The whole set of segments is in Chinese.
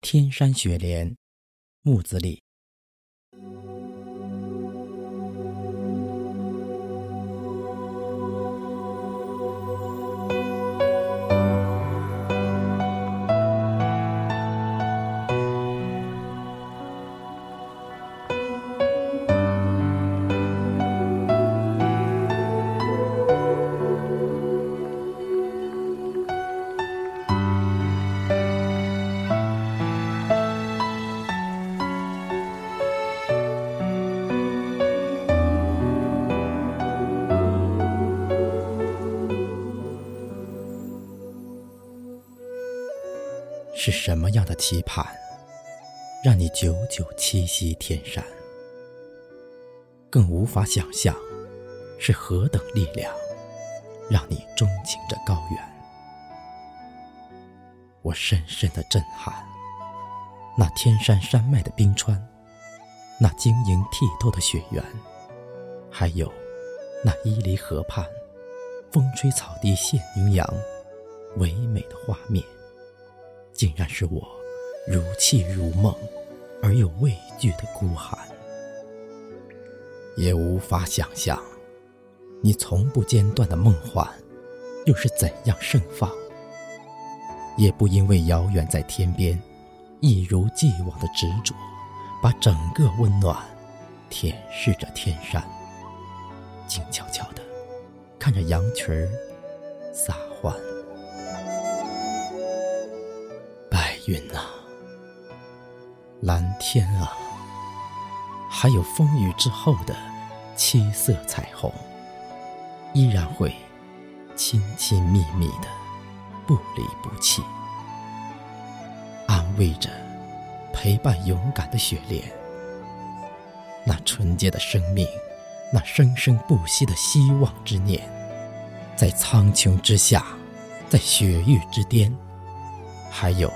天山雪莲，木子李。是什么样的期盼，让你久久栖息天山？更无法想象，是何等力量，让你钟情着高原？我深深的震撼，那天山山脉的冰川，那晶莹剔透的雪原，还有那伊犁河畔，风吹草低见牛羊，唯美的画面。竟然是我如泣如梦而又畏惧的孤寒，也无法想象你从不间断的梦幻又是怎样盛放，也不因为遥远在天边，一如既往的执着，把整个温暖舔舐着天山，静悄悄的看着羊群儿撒欢。云呐，蓝天啊，还有风雨之后的七色彩虹，依然会亲亲密密的不离不弃，安慰着陪伴勇敢的雪莲。那纯洁的生命，那生生不息的希望之念，在苍穹之下，在雪域之巅，还有。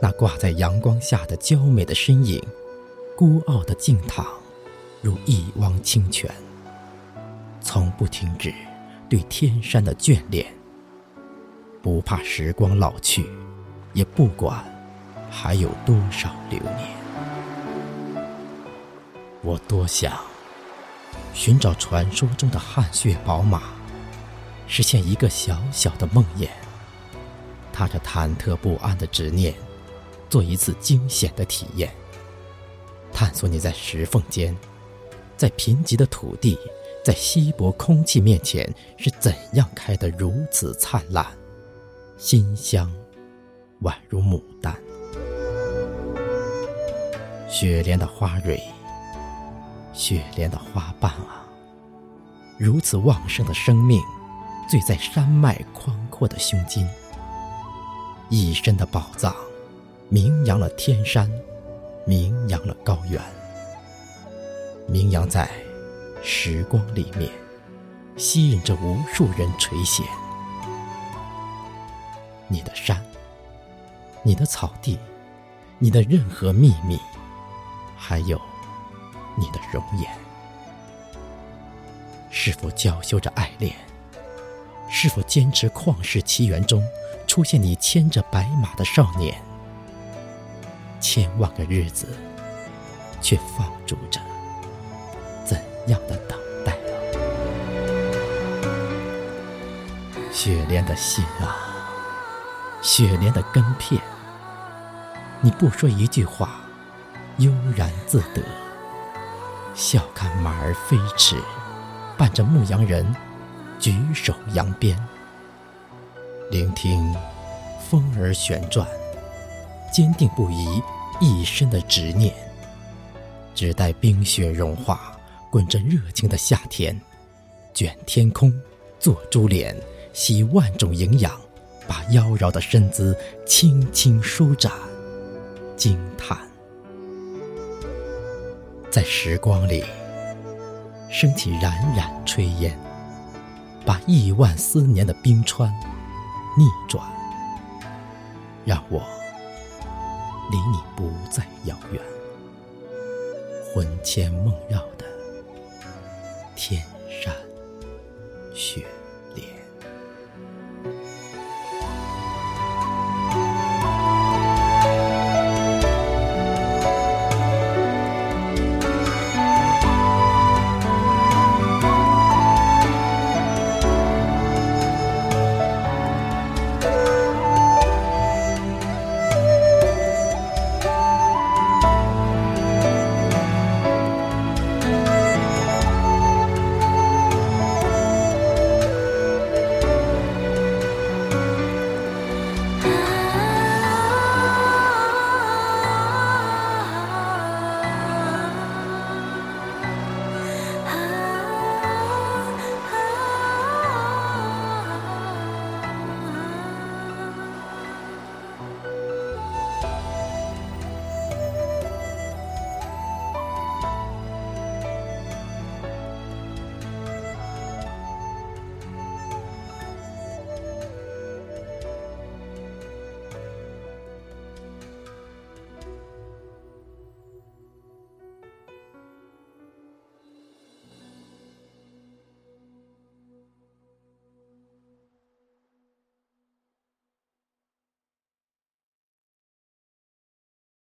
那挂在阳光下的娇美的身影，孤傲的静躺，如一汪清泉，从不停止对天山的眷恋。不怕时光老去，也不管还有多少流年。我多想寻找传说中的汗血宝马，实现一个小小的梦魇，踏着忐忑不安的执念。做一次惊险的体验，探索你在石缝间，在贫瘠的土地，在稀薄空气面前是怎样开得如此灿烂，馨香，宛如牡丹。雪莲的花蕊，雪莲的花瓣啊，如此旺盛的生命，醉在山脉宽阔的胸襟，一身的宝藏。名扬了天山，名扬了高原，名扬在时光里面，吸引着无数人垂涎。你的山，你的草地，你的任何秘密，还有你的容颜，是否娇羞着爱恋？是否坚持旷世奇缘中出现你牵着白马的少年？千万个日子，却放逐着怎样的等待！雪莲的心啊，雪莲的根片，你不说一句话，悠然自得，笑看马儿飞驰，伴着牧羊人举手扬鞭，聆听风儿旋转。坚定不移，一生的执念，只待冰雪融化，滚着热情的夏天，卷天空，做珠帘，吸万种营养，把妖娆的身姿轻轻舒展，惊叹，在时光里升起冉冉炊烟，把亿万思年的冰川逆转，让我。离你不再遥远，魂牵梦绕的天山雪。